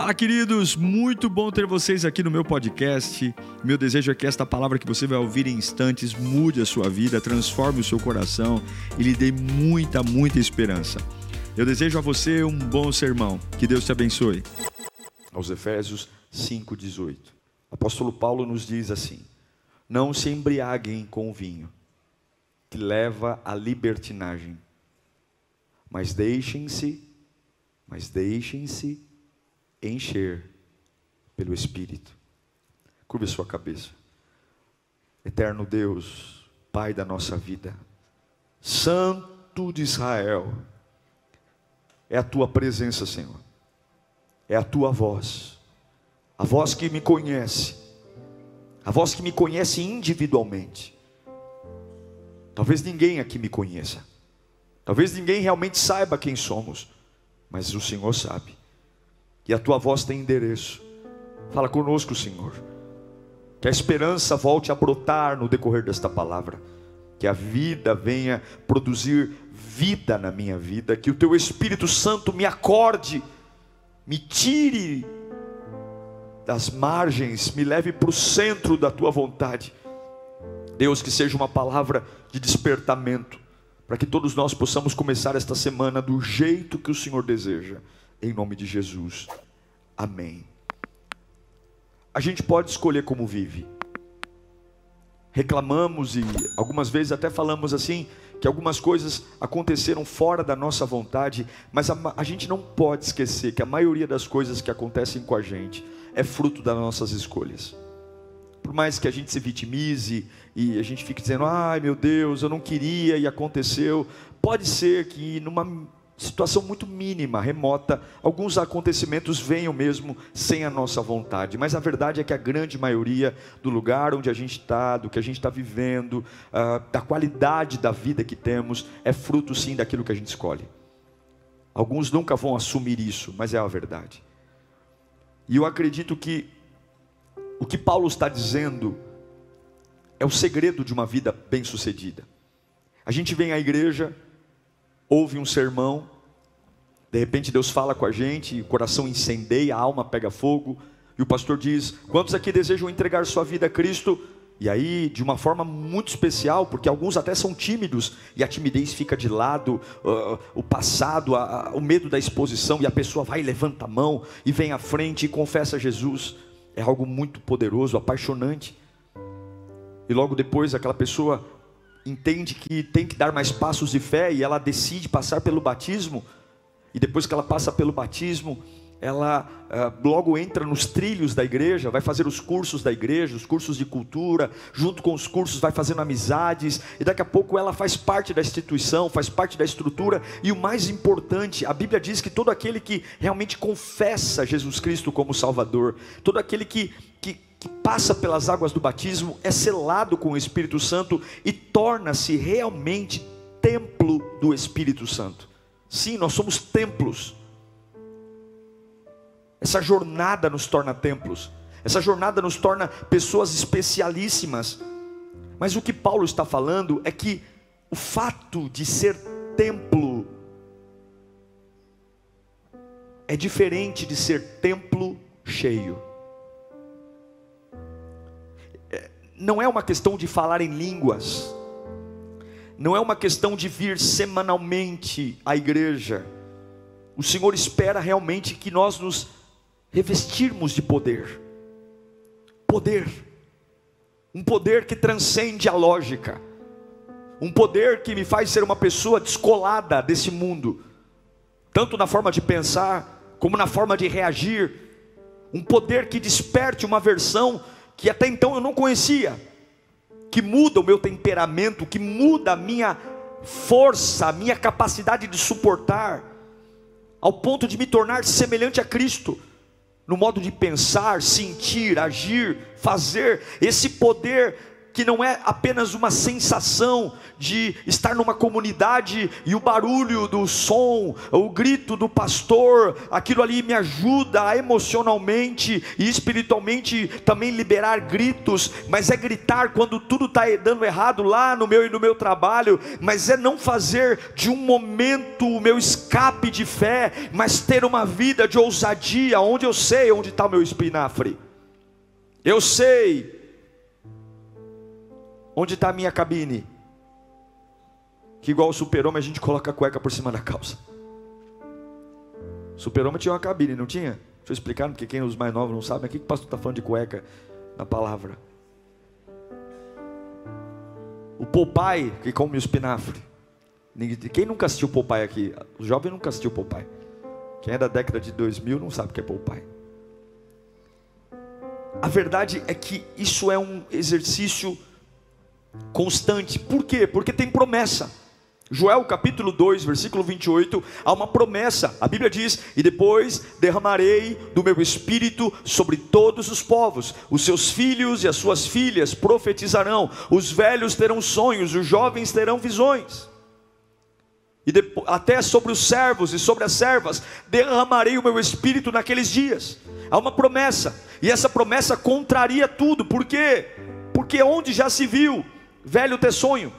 Fala, queridos! Muito bom ter vocês aqui no meu podcast. Meu desejo é que esta palavra que você vai ouvir em instantes mude a sua vida, transforme o seu coração e lhe dê muita, muita esperança. Eu desejo a você um bom sermão. Que Deus te abençoe. Aos Efésios 5:18. O apóstolo Paulo nos diz assim: Não se embriaguem com o vinho, que leva à libertinagem, mas deixem-se, mas deixem-se encher pelo Espírito. Curve sua cabeça. Eterno Deus, Pai da nossa vida, Santo de Israel, é a tua presença, Senhor, é a tua voz, a voz que me conhece, a voz que me conhece individualmente. Talvez ninguém aqui me conheça, talvez ninguém realmente saiba quem somos, mas o Senhor sabe e a tua voz tem endereço. Fala conosco, Senhor. Que a esperança volte a brotar no decorrer desta palavra. Que a vida venha produzir vida na minha vida. Que o teu Espírito Santo me acorde, me tire das margens, me leve para o centro da tua vontade. Deus, que seja uma palavra de despertamento, para que todos nós possamos começar esta semana do jeito que o Senhor deseja em nome de Jesus. Amém. A gente pode escolher como vive. Reclamamos e algumas vezes até falamos assim que algumas coisas aconteceram fora da nossa vontade, mas a, a, gente não pode esquecer que a maioria das coisas que acontecem com a gente é fruto das nossas escolhas. Por mais que a gente se vitimize e a gente fique dizendo, ai meu Deus, eu não queria e aconteceu, pode ser que numa situação muito mínima, remota, alguns acontecimentos venham mesmo sem a nossa vontade, mas a verdade é que a grande maioria do lugar onde a gente está, do que a gente está vivendo, uh, da qualidade da vida que temos, é fruto sim daquilo que a gente escolhe. Alguns nunca vão assumir isso, mas é a verdade. E eu acredito que o que Paulo está dizendo é o segredo de uma vida bem-sucedida. A gente vem à igreja, ouve um sermão, de repente Deus fala com a gente, o coração incendeia, a alma pega fogo, e o pastor diz: Quantos aqui desejam entregar sua vida a Cristo? E aí, de uma forma muito especial, porque alguns até são tímidos, e a timidez fica de lado, uh, o passado, a, a, o medo da exposição, e a pessoa vai, levanta a mão, e vem à frente e confessa Jesus. É algo muito poderoso, apaixonante. E logo depois, aquela pessoa entende que tem que dar mais passos de fé e ela decide passar pelo batismo. E depois que ela passa pelo batismo, ela uh, logo entra nos trilhos da igreja, vai fazer os cursos da igreja, os cursos de cultura, junto com os cursos vai fazendo amizades, e daqui a pouco ela faz parte da instituição, faz parte da estrutura, e o mais importante, a Bíblia diz que todo aquele que realmente confessa Jesus Cristo como Salvador, todo aquele que, que, que passa pelas águas do batismo, é selado com o Espírito Santo e torna-se realmente templo do Espírito Santo. Sim, nós somos templos. Essa jornada nos torna templos. Essa jornada nos torna pessoas especialíssimas. Mas o que Paulo está falando é que o fato de ser templo é diferente de ser templo cheio. Não é uma questão de falar em línguas, não é uma questão de vir semanalmente à igreja. O Senhor espera realmente que nós nos revestirmos de poder. Poder. Um poder que transcende a lógica. Um poder que me faz ser uma pessoa descolada desse mundo, tanto na forma de pensar, como na forma de reagir. Um poder que desperte uma versão que até então eu não conhecia, que muda o meu temperamento, que muda a minha força, a minha capacidade de suportar, ao ponto de me tornar semelhante a Cristo, no modo de pensar, sentir, agir, fazer, esse poder que não é apenas uma sensação de estar numa comunidade e o barulho do som, o grito do pastor, aquilo ali me ajuda emocionalmente e espiritualmente também liberar gritos, mas é gritar quando tudo está dando errado lá no meu e no meu trabalho, mas é não fazer de um momento o meu escape de fé, mas ter uma vida de ousadia, onde eu sei onde está o meu espinafre. Eu sei Onde está a minha cabine? Que igual o super-homem a gente coloca a cueca por cima da calça. Super-homem tinha uma cabine, não tinha? Deixa eu explicar, porque quem os mais novos não sabem. Aqui que o pastor está falando de cueca na palavra. O Popeye, que come o espinafre. Quem nunca assistiu Popeye aqui? O jovem nunca assistiu Popeye. Quem é da década de 2000 não sabe o que é Popeye. A verdade é que isso é um exercício constante. Por quê? Porque tem promessa. Joel capítulo 2, versículo 28, há uma promessa. A Bíblia diz: "E depois derramarei do meu espírito sobre todos os povos. Os seus filhos e as suas filhas profetizarão. Os velhos terão sonhos, os jovens terão visões." E depois, até sobre os servos e sobre as servas derramarei o meu espírito naqueles dias. Há uma promessa, e essa promessa contraria tudo. Por quê? Porque onde já se viu velho ter sonho.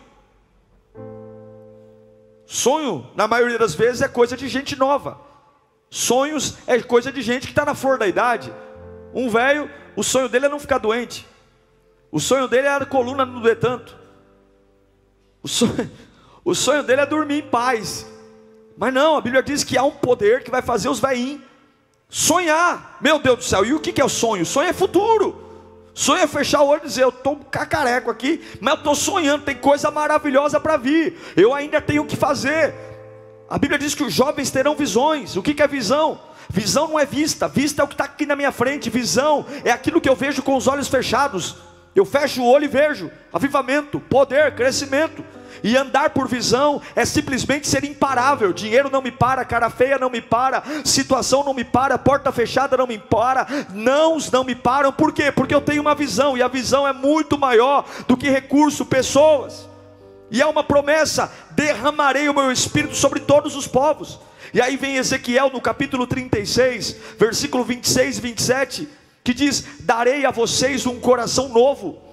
Sonho, na maioria das vezes, é coisa de gente nova. Sonhos é coisa de gente que está na flor da idade. Um velho, o sonho dele é não ficar doente. O sonho dele é a coluna não doer tanto. O sonho, o sonho dele é dormir em paz. Mas não, a Bíblia diz que há um poder que vai fazer os velhinhos sonhar. Meu Deus do céu, e o que é o sonho? O sonho é futuro. Sonho é fechar o olho e dizer: Eu estou cacareco aqui, mas eu estou sonhando, tem coisa maravilhosa para vir, eu ainda tenho que fazer. A Bíblia diz que os jovens terão visões. O que é visão? Visão não é vista, vista é o que está aqui na minha frente, visão é aquilo que eu vejo com os olhos fechados. Eu fecho o olho e vejo avivamento, poder, crescimento. E andar por visão é simplesmente ser imparável. Dinheiro não me para, cara feia não me para, situação não me para, porta fechada não me para, nãos não me param. Por quê? Porque eu tenho uma visão e a visão é muito maior do que recurso, pessoas. E é uma promessa: derramarei o meu espírito sobre todos os povos. E aí vem Ezequiel no capítulo 36, versículo 26 e 27, que diz: Darei a vocês um coração novo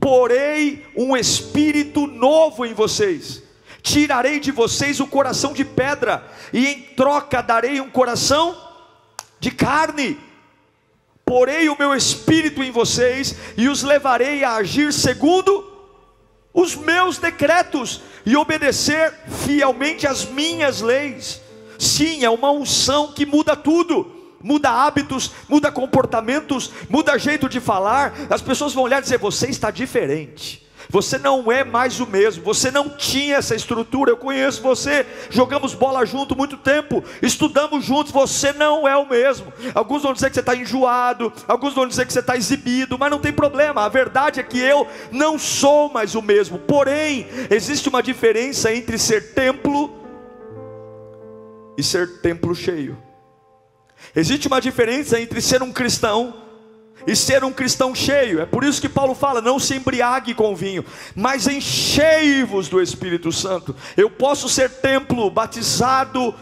porei um espírito novo em vocês, tirarei de vocês o coração de pedra, e em troca darei um coração de carne. Porei o meu espírito em vocês e os levarei a agir segundo os meus decretos e obedecer fielmente às minhas leis. Sim, é uma unção que muda tudo muda hábitos, muda comportamentos, muda jeito de falar. As pessoas vão olhar e dizer: você está diferente. Você não é mais o mesmo, você não tinha essa estrutura. Eu conheço você, jogamos bola junto muito tempo, estudamos juntos. Você não é o mesmo. Alguns vão dizer que você está enjoado, alguns vão dizer que você está exibido, mas não tem problema. A verdade é que eu não sou mais o mesmo. Porém, existe uma diferença entre ser templo e ser templo cheio. Existe uma diferença entre ser um cristão e ser um cristão cheio. É por isso que Paulo fala: não se embriague com vinho, mas enchei-vos do Espírito Santo. Eu posso ser templo, batizado,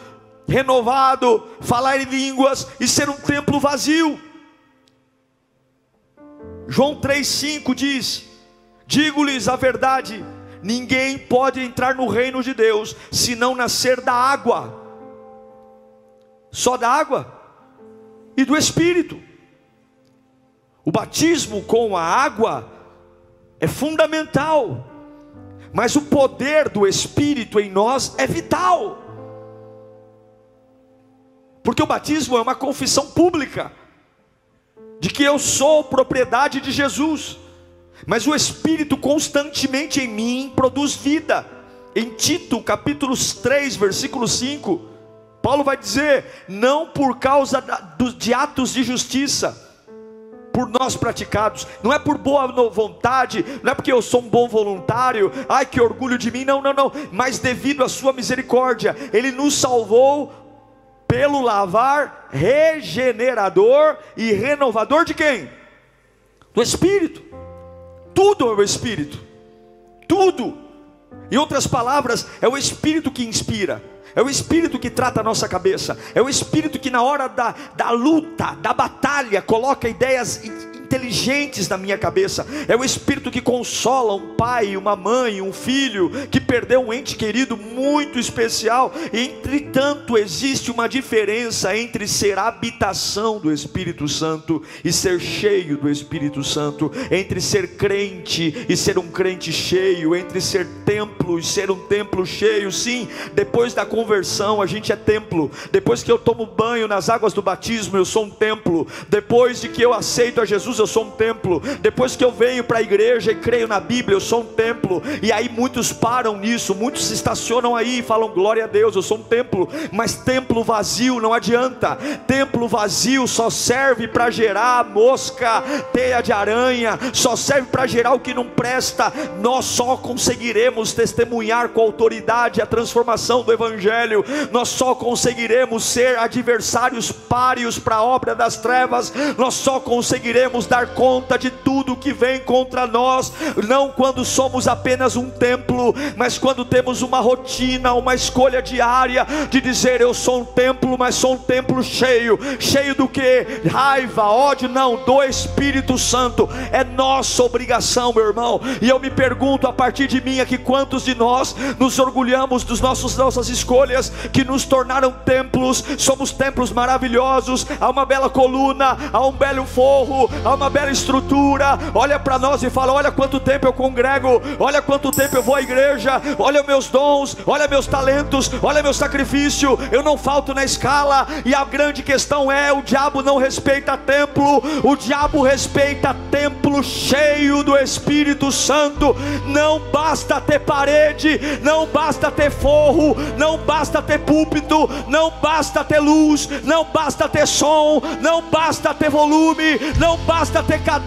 renovado, falar em línguas e ser um templo vazio. João 3,5 diz: Digo-lhes a verdade, ninguém pode entrar no reino de Deus se não nascer da água. Só da água? E do Espírito. O batismo com a água é fundamental, mas o poder do Espírito em nós é vital. Porque o batismo é uma confissão pública de que eu sou propriedade de Jesus, mas o Espírito constantemente em mim produz vida. Em Tito, capítulo 3, versículo 5, Paulo vai dizer: não por causa de atos de justiça, por nós praticados, não é por boa vontade, não é porque eu sou um bom voluntário, ai que orgulho de mim, não, não, não, mas devido à Sua misericórdia, Ele nos salvou pelo lavar regenerador e renovador de quem? Do Espírito. Tudo é o Espírito. Tudo. Em outras palavras, é o Espírito que inspira. É o Espírito que trata a nossa cabeça. É o Espírito que, na hora da, da luta, da batalha, coloca ideias inteligentes na minha cabeça. É o Espírito que consola um pai, uma mãe, um filho que perdeu um ente querido muito especial. Entretanto, existe uma diferença entre ser habitação do Espírito Santo e ser cheio do Espírito Santo, entre ser crente e ser um crente cheio, entre ser templo e ser um templo cheio. Sim, depois da conversão a gente é templo. Depois que eu tomo banho nas águas do batismo, eu sou um templo. Depois de que eu aceito a Jesus, eu sou um templo. Depois que eu venho para a igreja e creio na Bíblia, eu sou um templo. E aí muitos param nisso, muitos se estacionam aí e falam: glória a Deus, eu sou um templo. Mas templo vazio não adianta. Templo vazio só serve para gerar mosca, teia de aranha, só serve para gerar o que não presta. Nós só conseguiremos testemunhar com autoridade a transformação do Evangelho. Nós só conseguiremos ser adversários páreos para a obra das trevas. Nós só conseguiremos dar conta de tudo que vem contra nós, não quando somos apenas um templo, mas quando temos uma rotina, uma escolha diária de dizer: Eu sou um templo, mas sou um templo cheio cheio do que? Raiva, ódio, não, do Espírito Santo, é nossa obrigação, meu irmão. E eu me pergunto a partir de mim aqui: quantos de nós nos orgulhamos dos nossos nossas escolhas que nos tornaram templos? Somos templos maravilhosos, há uma bela coluna, há um belo forro, há uma bela estrutura. Olha para nós e fala: Olha quanto tempo eu congrego, olha quanto tempo eu vou à igreja, olha meus dons, olha meus talentos, olha meu sacrifício. Eu não falto na escala. E a grande questão é: o diabo não respeita templo, o diabo respeita templo cheio do Espírito Santo. Não basta ter parede, não basta ter forro, não basta ter púlpito, não basta ter luz, não basta ter som, não basta ter volume, não basta basta ter cadeira,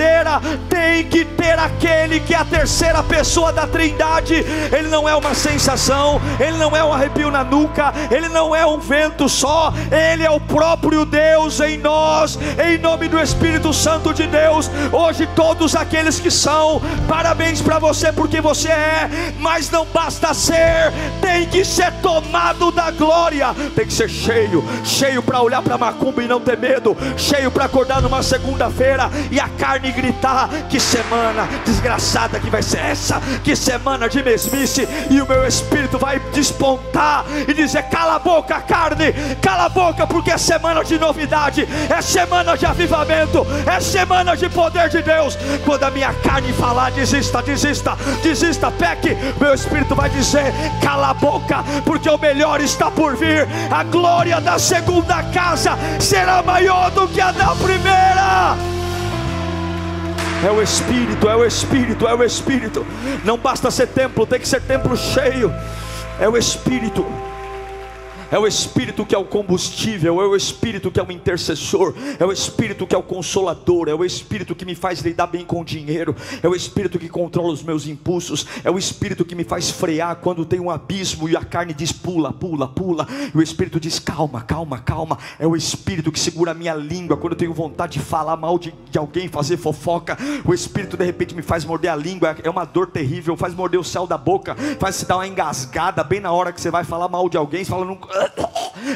tem que ter aquele que é a terceira pessoa da Trindade. Ele não é uma sensação, ele não é um arrepio na nuca, ele não é um vento só, ele é o próprio Deus em nós, em nome do Espírito Santo de Deus. Hoje, todos aqueles que são, parabéns para você, porque você é, mas não basta ser, tem que ser tomado da glória, tem que ser cheio, cheio para olhar para Macumba e não ter medo, cheio para acordar numa segunda-feira e a carne gritar: Que semana desgraçada que vai ser essa, que semana de mesmice, e o meu espírito vai despontar e dizer: Cala a boca, carne, cala a boca, porque é semana de novidade, é semana de avivamento, é semana de poder de Deus. Quando a minha carne falar, desista, desista, desista, peque, meu espírito vai dizer: Cala a boca, porque o melhor está por vir, a glória da segunda casa será maior do que a da primeira. É o Espírito, é o Espírito, é o Espírito. Não basta ser templo, tem que ser templo cheio. É o Espírito. É o Espírito que é o combustível, é o Espírito que é o intercessor, é o Espírito que é o consolador, é o Espírito que me faz lidar bem com o dinheiro, é o Espírito que controla os meus impulsos, é o Espírito que me faz frear quando tem um abismo e a carne diz pula, pula, pula, e o Espírito diz calma, calma, calma, é o Espírito que segura a minha língua quando eu tenho vontade de falar mal de, de alguém, fazer fofoca, o Espírito de repente me faz morder a língua, é uma dor terrível, faz morder o céu da boca, faz se dar uma engasgada bem na hora que você vai falar mal de alguém, você fala, não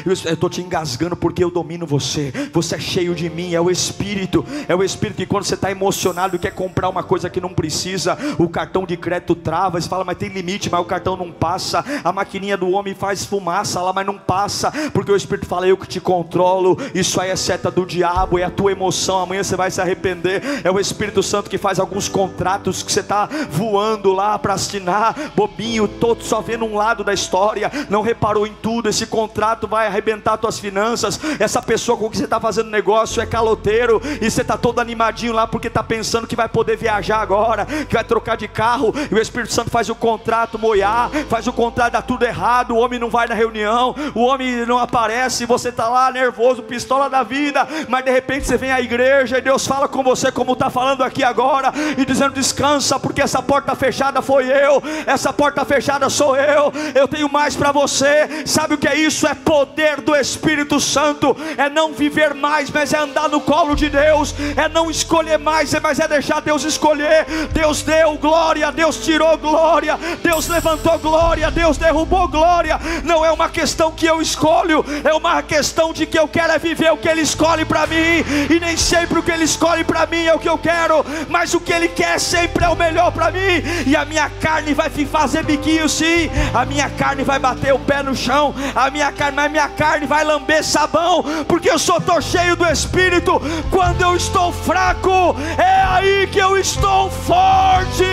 eu estou te engasgando porque eu domino você. Você é cheio de mim, é o Espírito. É o Espírito que quando você está emocionado quer comprar uma coisa que não precisa, o cartão de crédito trava. Você fala, mas tem limite, mas o cartão não passa. A maquininha do homem faz fumaça lá, mas não passa. Porque o Espírito fala, eu que te controlo. Isso aí é seta do diabo, é a tua emoção. Amanhã você vai se arrepender. É o Espírito Santo que faz alguns contratos que você está voando lá para assinar, bobinho, todo só vendo um lado da história. Não reparou em tudo. Esse contrato vai arrebentar tuas finanças. Essa pessoa com que você está fazendo negócio é caloteiro e você está todo animadinho lá porque está pensando que vai poder viajar agora, que vai trocar de carro. E o Espírito Santo faz o contrato moiar, faz o contrato dar tudo errado. O homem não vai na reunião, o homem não aparece. Você está lá nervoso, pistola da vida, mas de repente você vem à igreja e Deus fala com você, como está falando aqui agora, e dizendo: descansa, porque essa porta fechada foi eu, essa porta fechada sou eu. Eu tenho mais para você. Sabe o que é isso? É poder poder do Espírito Santo é não viver mais, mas é andar no colo de Deus, é não escolher mais, mas é deixar Deus escolher. Deus deu glória, Deus tirou glória, Deus levantou glória, Deus derrubou glória. Não é uma questão que eu escolho, é uma questão de que eu quero é viver o que Ele escolhe para mim, e nem sempre o que Ele escolhe para mim é o que eu quero, mas o que Ele quer sempre é o melhor para mim, e a minha carne vai fazer biquinho sim, a minha carne vai bater o pé no chão, a minha carne, mas minha carne vai lamber sabão, porque eu só estou cheio do Espírito. Quando eu estou fraco, é aí que eu estou forte.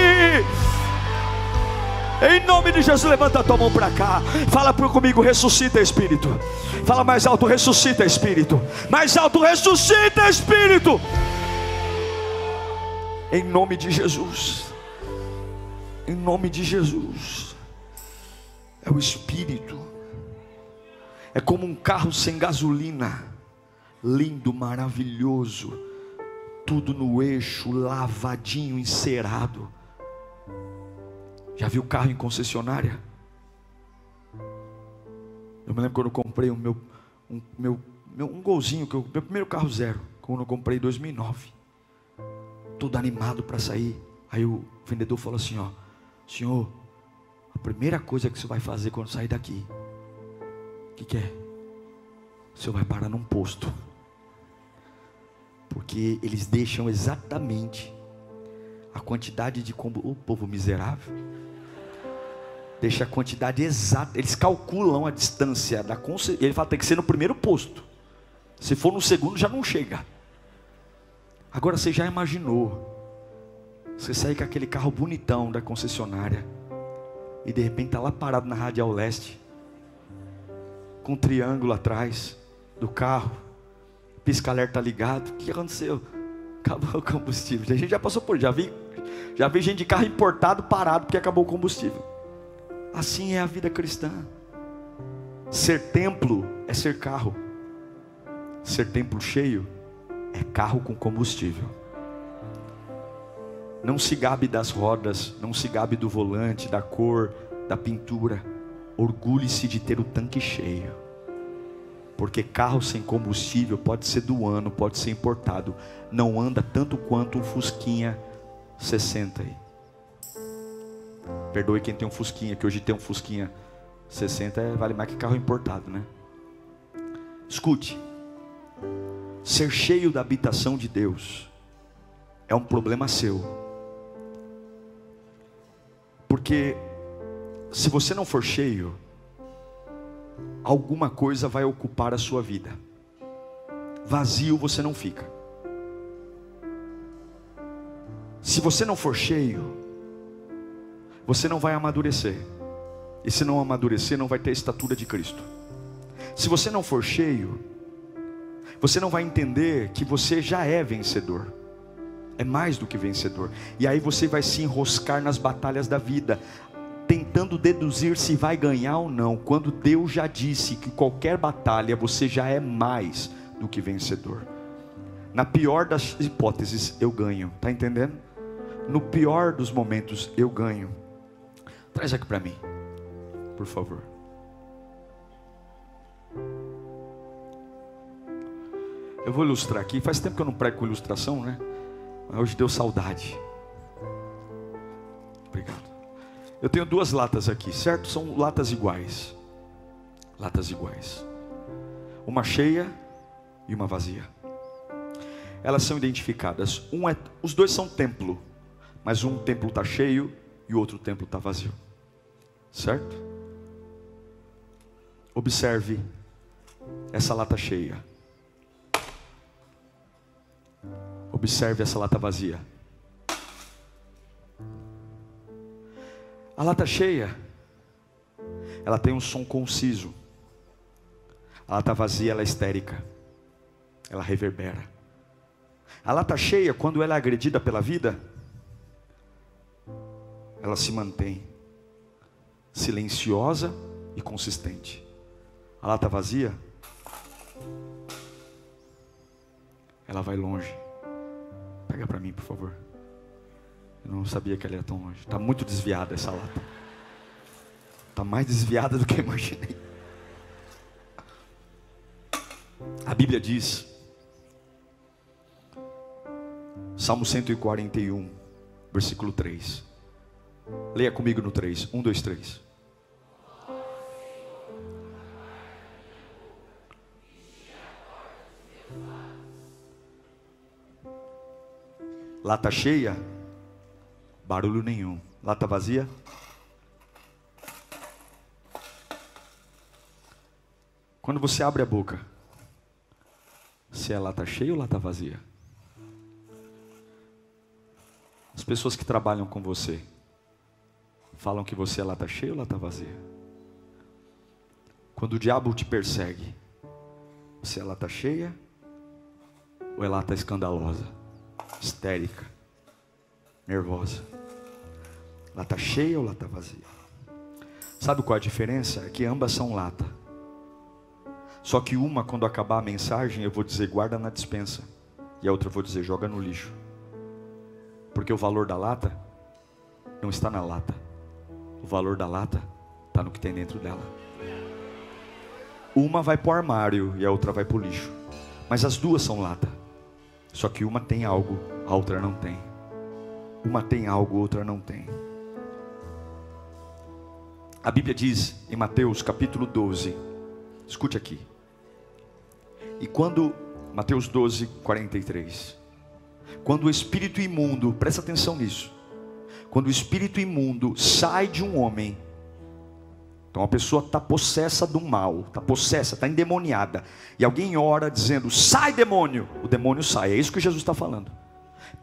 Em nome de Jesus, levanta a tua mão para cá. Fala comigo, ressuscita Espírito. Fala mais alto, ressuscita Espírito. Mais alto, ressuscita Espírito. Em nome de Jesus. Em nome de Jesus. É o Espírito. É como um carro sem gasolina. Lindo, maravilhoso. Tudo no eixo, lavadinho, encerado. Já viu carro em concessionária? Eu me lembro quando eu comprei o meu, um, meu, meu, um golzinho, que eu, meu primeiro carro zero, quando eu comprei em 2009. Todo animado para sair. Aí o vendedor falou assim: Ó, senhor, a primeira coisa que você vai fazer quando sair daqui, que, que é? O senhor vai parar num posto. Porque eles deixam exatamente a quantidade de combustível. O povo miserável. Deixa a quantidade exata. Eles calculam a distância da concessionária. Ele fala tem que ser no primeiro posto. Se for no segundo, já não chega. Agora você já imaginou. Você sair com aquele carro bonitão da concessionária. E de repente está lá parado na Radial Leste. Com um triângulo atrás do carro. Pisca-alerta ligado. O que aconteceu? Acabou o combustível. A gente já passou por, já vi, já vi gente de carro importado parado porque acabou o combustível. Assim é a vida cristã. Ser templo é ser carro. Ser templo cheio é carro com combustível. Não se gabe das rodas, não se gabe do volante, da cor, da pintura. Orgulhe-se de ter o tanque cheio. Porque carro sem combustível pode ser do ano, pode ser importado, não anda tanto quanto um Fusquinha 60 aí. Perdoe quem tem um Fusquinha, que hoje tem um Fusquinha 60 é, vale mais que carro importado, né? Escute. Ser cheio da habitação de Deus é um problema seu. Porque se você não for cheio, alguma coisa vai ocupar a sua vida. Vazio você não fica. Se você não for cheio, você não vai amadurecer. E se não amadurecer, não vai ter a estatura de Cristo. Se você não for cheio, você não vai entender que você já é vencedor. É mais do que vencedor. E aí você vai se enroscar nas batalhas da vida, tentando deduzir se vai ganhar ou não, quando Deus já disse que qualquer batalha você já é mais do que vencedor. Na pior das hipóteses, eu ganho, tá entendendo? No pior dos momentos, eu ganho. Traz aqui para mim, por favor. Eu vou ilustrar aqui. Faz tempo que eu não prego com ilustração, né? Hoje deu saudade. Obrigado. Eu tenho duas latas aqui, certo? São latas iguais. Latas iguais. Uma cheia e uma vazia. Elas são identificadas. Um é, os dois são templo, mas um templo está cheio e o outro templo está vazio. Certo? Observe essa lata cheia. Observe essa lata vazia. A lata cheia, ela tem um som conciso. A lata vazia, ela é histérica. Ela reverbera. A lata cheia, quando ela é agredida pela vida, ela se mantém silenciosa e consistente. A lata vazia, ela vai longe. Pega para mim, por favor. Eu não sabia que ela ia tão longe. Está muito desviada essa lata. Está mais desviada do que eu imaginei. A Bíblia diz, Salmo 141, versículo 3. Leia comigo no 3. 1, 2, 3. Lata cheia, barulho nenhum. Lata vazia, Quando você abre a boca, se ela está cheia ou está vazia? As pessoas que trabalham com você falam que você ela está cheia ou está vazia? Quando o diabo te persegue, se ela está cheia ou ela está escandalosa, histérica, nervosa? Ela está cheia ou ela está vazia? Sabe qual a diferença? É que ambas são lata. Só que uma, quando acabar a mensagem, eu vou dizer guarda na dispensa. E a outra eu vou dizer joga no lixo. Porque o valor da lata não está na lata. O valor da lata está no que tem dentro dela. Uma vai para o armário e a outra vai para o lixo. Mas as duas são lata. Só que uma tem algo, a outra não tem. Uma tem algo, a outra não tem. A Bíblia diz em Mateus capítulo 12, escute aqui. E quando, Mateus 12, 43. Quando o espírito imundo, presta atenção nisso. Quando o espírito imundo sai de um homem, então a pessoa está possessa do mal, está possessa, está endemoniada. E alguém ora dizendo: sai demônio, o demônio sai. É isso que Jesus está falando.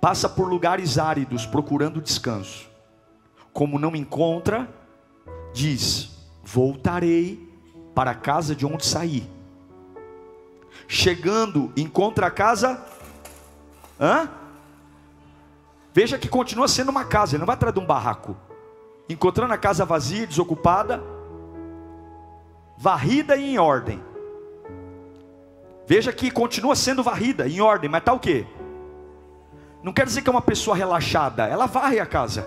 Passa por lugares áridos procurando descanso. Como não encontra, diz: voltarei para a casa de onde saí chegando, encontra a casa. Hã? Veja que continua sendo uma casa, ele não vai atrás de um barraco. Encontrando a casa vazia, desocupada, varrida e em ordem. Veja que continua sendo varrida, em ordem, mas está o quê? Não quer dizer que é uma pessoa relaxada, ela varre a casa,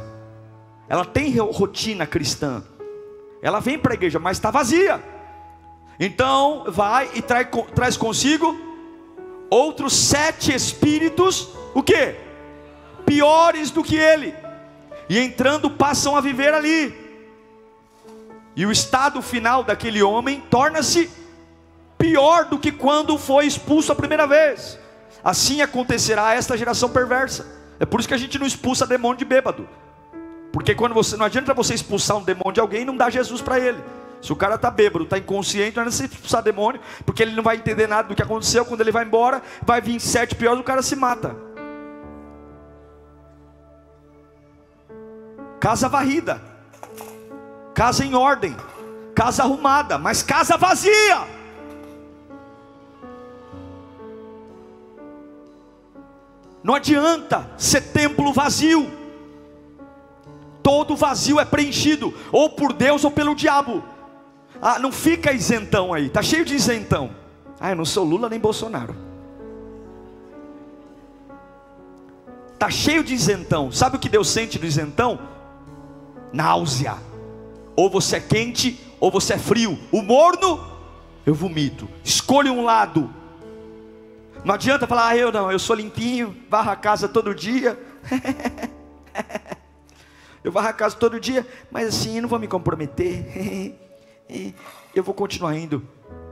ela tem rotina cristã, ela vem para a igreja, mas está vazia. Então vai e trai, traz consigo outros sete espíritos, o que? Piores do que ele. E entrando passam a viver ali. E o estado final daquele homem torna-se pior do que quando foi expulso a primeira vez. Assim acontecerá a esta geração perversa. É por isso que a gente não expulsa demônio de bêbado. Porque quando você não adianta você expulsar um demônio de alguém e não dar Jesus para ele. Se o cara está bêbado, está inconsciente, não é necessário expulsar demônio, porque ele não vai entender nada do que aconteceu. Quando ele vai embora, vai vir sete piores, o cara se mata. Casa varrida, casa em ordem, casa arrumada, mas casa vazia. Não adianta ser templo vazio. Todo vazio é preenchido ou por Deus ou pelo diabo. Ah, não fica isentão aí, tá cheio de isentão. Ah, eu não sou Lula nem Bolsonaro. Tá cheio de isentão. Sabe o que Deus sente do isentão? Náusea. Ou você é quente ou você é frio. O morno, eu vomito. Escolha um lado. Não adianta falar, ah, eu não, eu sou limpinho, varro a casa todo dia. eu varro a casa todo dia, mas assim, eu não vou me comprometer. Eu vou continuar indo.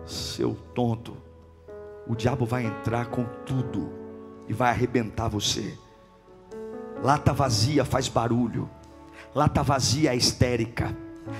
Seu tonto, o diabo vai entrar com tudo e vai arrebentar você. Lata vazia faz barulho, lata vazia é histérica.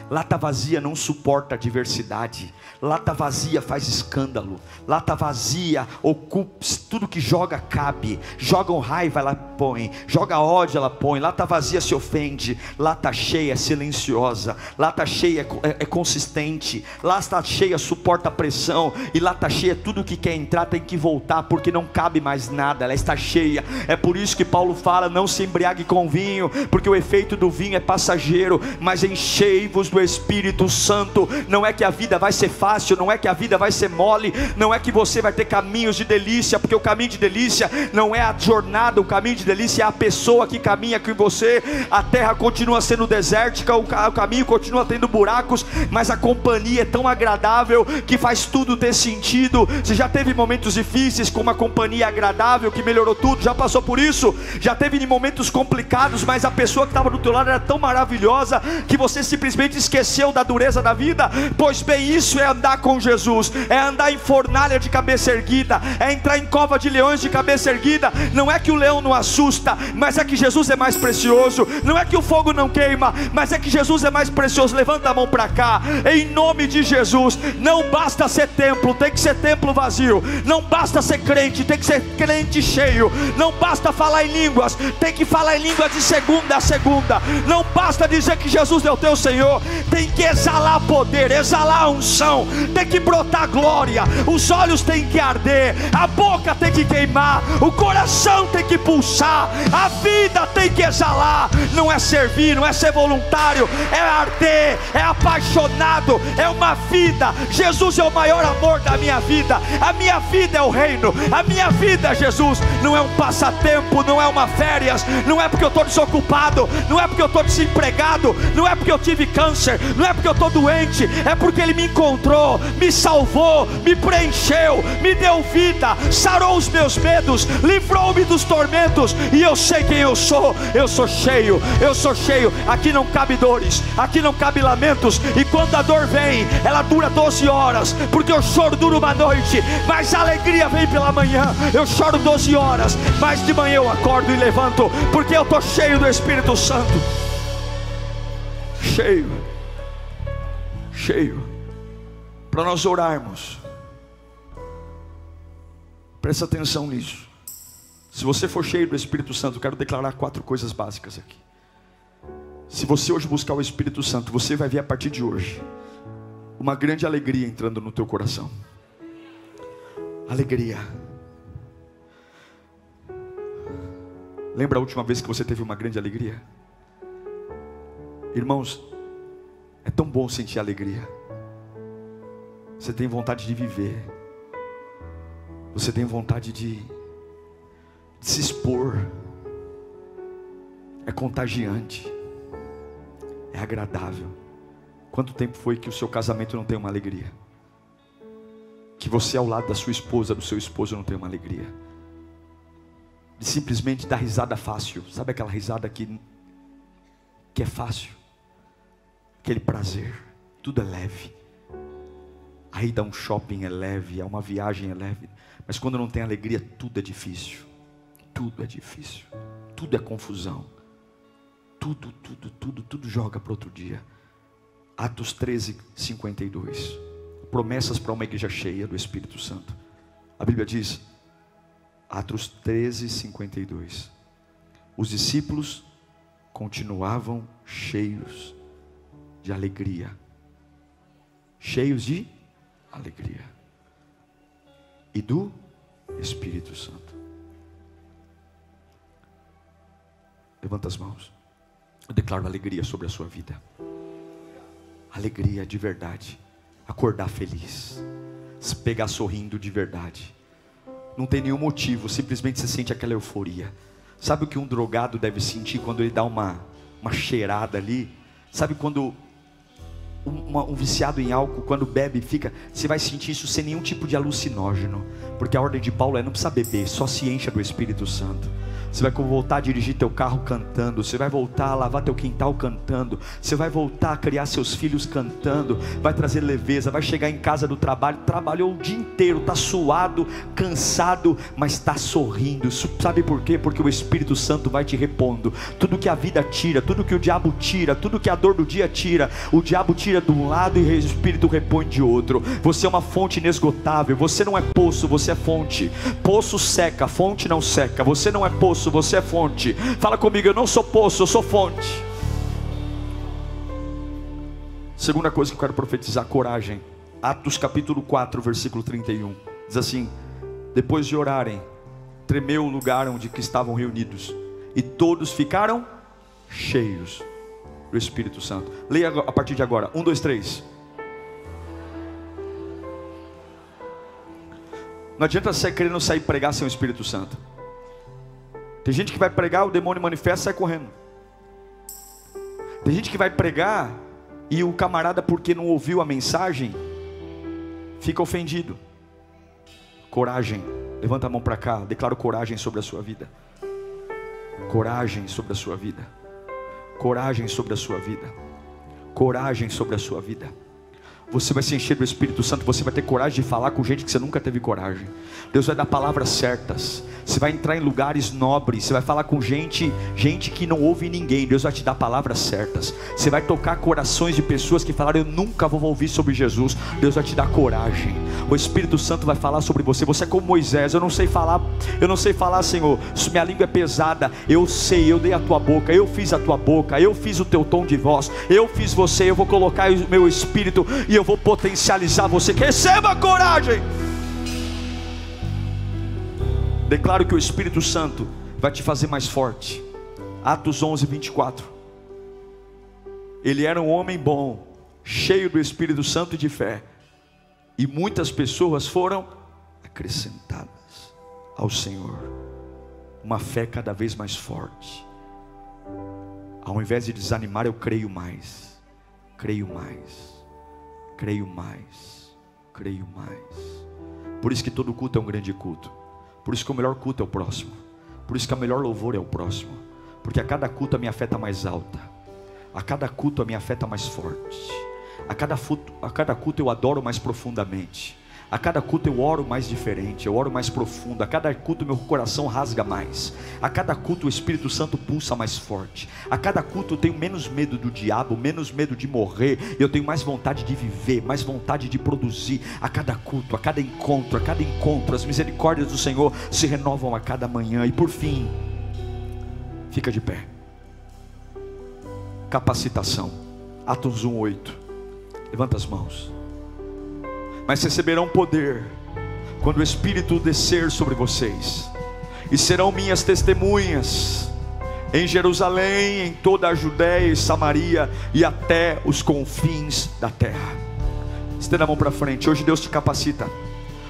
Lata vazia não suporta a diversidade. Lata vazia faz escândalo. Lata vazia ocupa tudo que joga cabe. Jogam raiva ela põe, joga ódio ela põe. Lata vazia se ofende. Lata cheia é silenciosa. Lata cheia é, é, é consistente. Lata cheia suporta pressão e lata cheia tudo que quer entrar tem que voltar porque não cabe mais nada. Ela está cheia. É por isso que Paulo fala: não se embriague com vinho, porque o efeito do vinho é passageiro, mas enchei-vos do Espírito Santo. Não é que a vida vai ser fácil, não é que a vida vai ser mole, não é que você vai ter caminhos de delícia, porque o caminho de delícia não é a jornada, o caminho de delícia é a pessoa que caminha com você. A terra continua sendo desértica, o caminho continua tendo buracos, mas a companhia é tão agradável que faz tudo ter sentido. Você já teve momentos difíceis com uma companhia agradável que melhorou tudo? Já passou por isso? Já teve momentos complicados, mas a pessoa que estava do teu lado era tão maravilhosa que você simplesmente esqueceu da dureza da vida? Pois bem, isso é andar com Jesus, é andar em fornalha de cabeça erguida, é entrar em cova de leões de cabeça erguida. Não é que o leão não assusta, mas é que Jesus é mais precioso. Não é que o fogo não queima, mas é que Jesus é mais precioso. Levanta a mão para cá, em nome de Jesus. Não basta ser templo, tem que ser templo vazio. Não basta ser crente, tem que ser crente cheio. Não basta falar em línguas, tem que falar em línguas de segunda a segunda. Não basta dizer que Jesus é o teu Senhor, tem que exalar poder, exalar unção, tem que brotar glória. Os olhos têm que arder, a boca tem que queimar, o coração tem que pulsar, a vida tem que exalar. Não é servir, não é ser voluntário, é arder, é apaixonado, é uma vida. Jesus é o maior amor da minha vida. A minha vida é o reino, a minha vida, Jesus, não é um passatempo, não é uma férias, não é porque eu estou desocupado, não é porque eu estou desempregado, não é porque eu tive câncer, não é porque eu estou doente, é porque Ele me encontrou, me salvou, me preencheu, me deu vida, sarou os meus medos, livrou-me dos tormentos, e eu sei quem eu sou, eu sou cheio, eu sou cheio. Aqui não cabe dores, aqui não cabe lamentos, e quando a dor vem, ela dura 12 horas, porque o choro dura uma noite, mas a alegria vem pela manhã. Eu choro 12 horas, mas de manhã eu acordo e levanto, porque eu estou cheio do Espírito Santo. Cheio, cheio, para nós orarmos. Presta atenção nisso. Se você for cheio do Espírito Santo, quero declarar quatro coisas básicas aqui. Se você hoje buscar o Espírito Santo, você vai ver a partir de hoje uma grande alegria entrando no teu coração. Alegria. Lembra a última vez que você teve uma grande alegria? Irmãos, é tão bom sentir alegria. Você tem vontade de viver. Você tem vontade de, de se expor. É contagiante. É agradável. Quanto tempo foi que o seu casamento não tem uma alegria? Que você ao lado da sua esposa, do seu esposo não tem uma alegria? De simplesmente dar risada fácil. Sabe aquela risada que que é fácil? Aquele prazer, tudo é leve. Aí dá um shopping é leve, é uma viagem é leve, mas quando não tem alegria, tudo é difícil. Tudo é difícil. Tudo é confusão. Tudo, tudo, tudo, tudo joga para outro dia. Atos 13, 52. Promessas para uma igreja cheia do Espírito Santo. A Bíblia diz, Atos 13, 52. Os discípulos continuavam cheios de alegria. Cheios de alegria. E do Espírito Santo. Levanta as mãos. Eu declaro alegria sobre a sua vida alegria de verdade, acordar feliz, se pegar sorrindo de verdade. Não tem nenhum motivo, simplesmente você sente aquela euforia. Sabe o que um drogado deve sentir quando ele dá uma, uma cheirada ali? Sabe quando um, viciado em álcool, quando bebe, fica, você vai sentir isso sem nenhum tipo de alucinógeno, porque a ordem de Paulo é não precisa beber, só se encha do Espírito Santo. Você vai voltar a dirigir teu carro cantando. Você vai voltar a lavar teu quintal cantando. Você vai voltar a criar seus filhos cantando. Vai trazer leveza. Vai chegar em casa do trabalho. Trabalhou o dia inteiro. Está suado, cansado, mas está sorrindo. Sabe por quê? Porque o Espírito Santo vai te repondo. Tudo que a vida tira, tudo que o diabo tira, tudo que a dor do dia tira, o diabo tira de um lado e o Espírito repõe de outro. Você é uma fonte inesgotável. Você não é poço, você é fonte. Poço seca, fonte não seca. Você não é poço você é fonte. Fala comigo, eu não sou poço, eu sou fonte. Segunda coisa que eu quero profetizar, coragem. Atos capítulo 4, versículo 31. Diz assim: Depois de orarem, tremeu o lugar onde estavam reunidos, e todos ficaram cheios do Espírito Santo. Leia a partir de agora. Um, dois, três. Não adianta você querendo sair pregar sem o Espírito Santo. Tem gente que vai pregar, o demônio manifesta e sai correndo. Tem gente que vai pregar e o camarada, porque não ouviu a mensagem, fica ofendido. Coragem, levanta a mão para cá, declaro coragem sobre a sua vida. Coragem sobre a sua vida. Coragem sobre a sua vida. Coragem sobre a sua vida. Você vai se encher do Espírito Santo, você vai ter coragem de falar com gente que você nunca teve coragem. Deus vai dar palavras certas. Você vai entrar em lugares nobres, você vai falar com gente, gente que não ouve ninguém. Deus vai te dar palavras certas. Você vai tocar corações de pessoas que falaram: "Eu nunca vou ouvir sobre Jesus". Deus vai te dar coragem. O Espírito Santo vai falar sobre você. Você é como Moisés, eu não sei falar, eu não sei falar, Senhor. Minha língua é pesada. Eu sei, eu dei a tua boca, eu fiz a tua boca, eu fiz o teu tom de voz. Eu fiz você, eu vou colocar o meu espírito e eu vou potencializar você. Receba coragem. Declaro que o Espírito Santo vai te fazer mais forte. Atos 11, 24. Ele era um homem bom, cheio do Espírito Santo e de fé, e muitas pessoas foram acrescentadas ao Senhor. Uma fé cada vez mais forte. Ao invés de desanimar, eu creio mais, creio mais, creio mais, creio mais. Por isso que todo culto é um grande culto. Por isso que o melhor culto é o próximo. Por isso que a melhor louvor é o próximo. Porque a cada culto a minha fé está mais alta. A cada culto a minha fé está mais forte. A cada, culto, a cada culto eu adoro mais profundamente. A cada culto eu oro mais diferente, eu oro mais profundo. A cada culto meu coração rasga mais. A cada culto o Espírito Santo pulsa mais forte. A cada culto eu tenho menos medo do diabo, menos medo de morrer. Eu tenho mais vontade de viver, mais vontade de produzir. A cada culto, a cada encontro, a cada encontro, as misericórdias do Senhor se renovam a cada manhã. E por fim, fica de pé. Capacitação. Atos 1:8. Levanta as mãos mas receberão poder quando o Espírito descer sobre vocês, e serão minhas testemunhas em Jerusalém, em toda a Judéia e Samaria e até os confins da terra. Estenda a mão para frente, hoje Deus te capacita,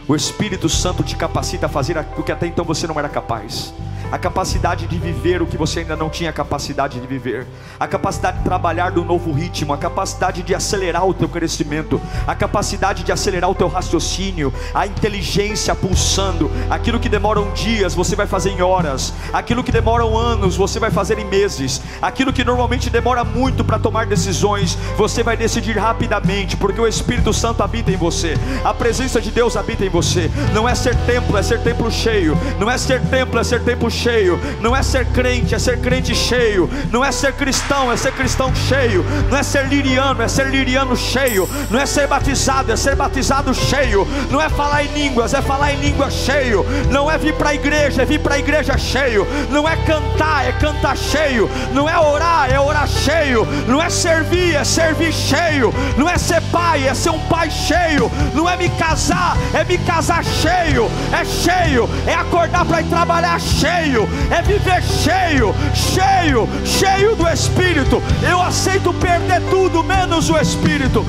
o Espírito Santo te capacita a fazer o que até então você não era capaz a capacidade de viver o que você ainda não tinha capacidade de viver, a capacidade de trabalhar no novo ritmo, a capacidade de acelerar o teu crescimento, a capacidade de acelerar o teu raciocínio, a inteligência pulsando, aquilo que demoram dias você vai fazer em horas, aquilo que demoram anos você vai fazer em meses, aquilo que normalmente demora muito para tomar decisões, você vai decidir rapidamente, porque o Espírito Santo habita em você, a presença de Deus habita em você, não é ser templo, é ser templo cheio, não é ser templo, é ser templo cheio. Não é ser crente, é ser crente cheio. Não é ser cristão, é ser cristão cheio. Não é ser liriano, é ser liriano cheio. Não é ser batizado, é ser batizado cheio. Não é falar em línguas, é falar em língua cheio. Não é vir para a igreja, é vir para a igreja cheio. Não é cantar, é cantar cheio. Não é orar, é orar cheio. Não é servir, é servir cheio. Não é ser pai, é ser um pai cheio. Não é me casar, é me casar cheio. É cheio, é acordar para ir trabalhar cheio cheio, é viver cheio, cheio, cheio do Espírito. Eu aceito perder tudo menos o Espírito.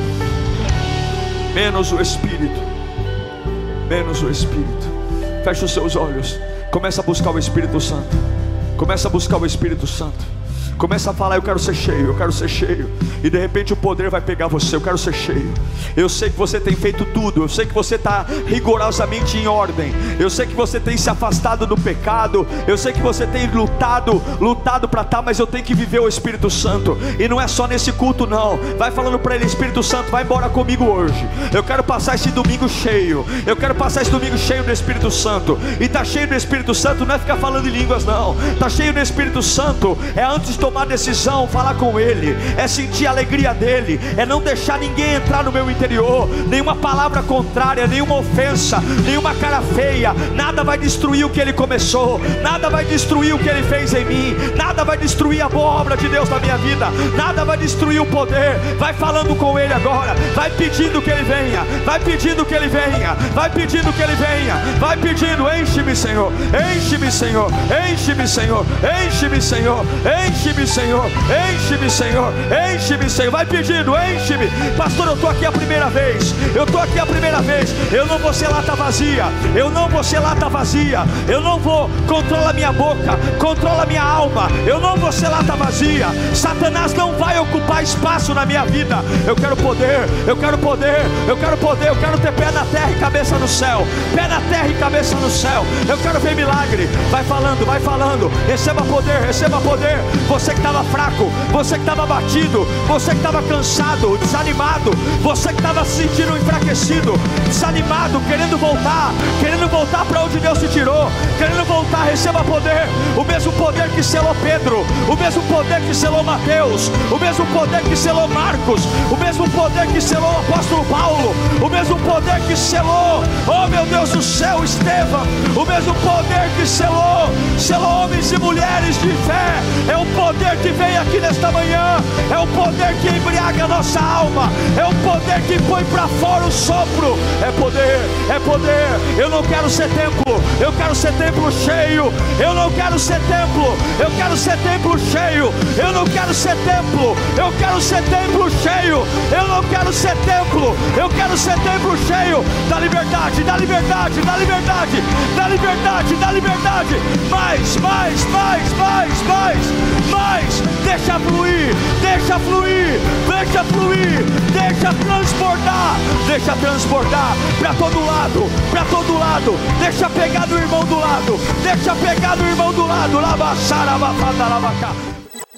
Menos o Espírito. Menos o Espírito. Feche os seus olhos. Começa a buscar o Espírito Santo. Começa a buscar o Espírito Santo. Começa a falar, eu quero ser cheio, eu quero ser cheio. E de repente o poder vai pegar você, eu quero ser cheio. Eu sei que você tem feito tudo, eu sei que você está rigorosamente em ordem. Eu sei que você tem se afastado do pecado. Eu sei que você tem lutado, lutado para estar, tá, mas eu tenho que viver o Espírito Santo. E não é só nesse culto, não. Vai falando para ele, Espírito Santo, vai embora comigo hoje. Eu quero passar esse domingo cheio. Eu quero passar esse domingo cheio do Espírito Santo. E tá cheio do Espírito Santo não é ficar falando em línguas, não. Tá cheio do Espírito Santo é antes de tomar decisão, falar com Ele, é sentir a alegria dele, é não deixar ninguém entrar no meu interior, nenhuma palavra contrária, nenhuma ofensa, nenhuma cara feia, nada vai destruir o que Ele começou, nada vai destruir o que Ele fez em mim, nada vai destruir a boa obra de Deus na minha vida, nada vai destruir o poder. Vai falando com Ele agora, vai pedindo que Ele venha, vai pedindo que Ele venha, vai pedindo que Ele venha, vai pedindo, enche-me, Senhor, enche-me, Senhor, enche-me, Senhor, enche-me, Senhor, enche-me. Enche-me, Senhor, enche-me, Senhor, enche-me, Senhor. Vai pedindo, enche-me, pastor. Eu estou aqui a primeira vez, eu estou aqui a primeira vez. Eu não vou ser lata vazia, eu não vou ser lata vazia, eu não vou. Controla minha boca, controla minha alma, eu não vou ser lata vazia. Satanás não vai ocupar espaço na minha vida. Eu quero poder, eu quero poder, eu quero poder, eu quero ter pé na terra e cabeça no céu, pé na terra e cabeça no céu. Eu quero ver milagre. Vai falando, vai falando. Receba poder, receba poder. Você que estava fraco, você que estava batido, você que estava cansado, desanimado, você que estava se sentindo enfraquecido, desanimado, querendo voltar, querendo voltar para onde Deus te tirou, querendo voltar, receba poder. O mesmo poder que selou Pedro, o mesmo poder que selou Mateus, o mesmo poder que selou Marcos, o mesmo poder que selou o apóstolo Paulo, o mesmo poder que selou, oh meu Deus do céu, Estevão, o mesmo poder que selou, selou homens e mulheres de fé, é o poder que vem aqui nesta manhã, é o poder que embriaga a nossa alma, é o poder que põe para fora o sopro, é poder, é poder. Eu não quero ser templo, eu quero ser templo cheio, eu não quero ser templo, eu quero ser templo cheio, eu não quero ser templo, eu quero ser templo cheio, eu não quero ser templo, eu quero ser templo cheio. Da liberdade, da liberdade, da liberdade, da liberdade, da liberdade. Mais, mais, mais, mais, mais, mais. Deixa fluir, deixa fluir, deixa fluir, deixa transbordar, deixa transbordar para todo lado, para todo lado. Deixa pegar do irmão do lado, deixa pegar do irmão do lado. Lava, lava, lava,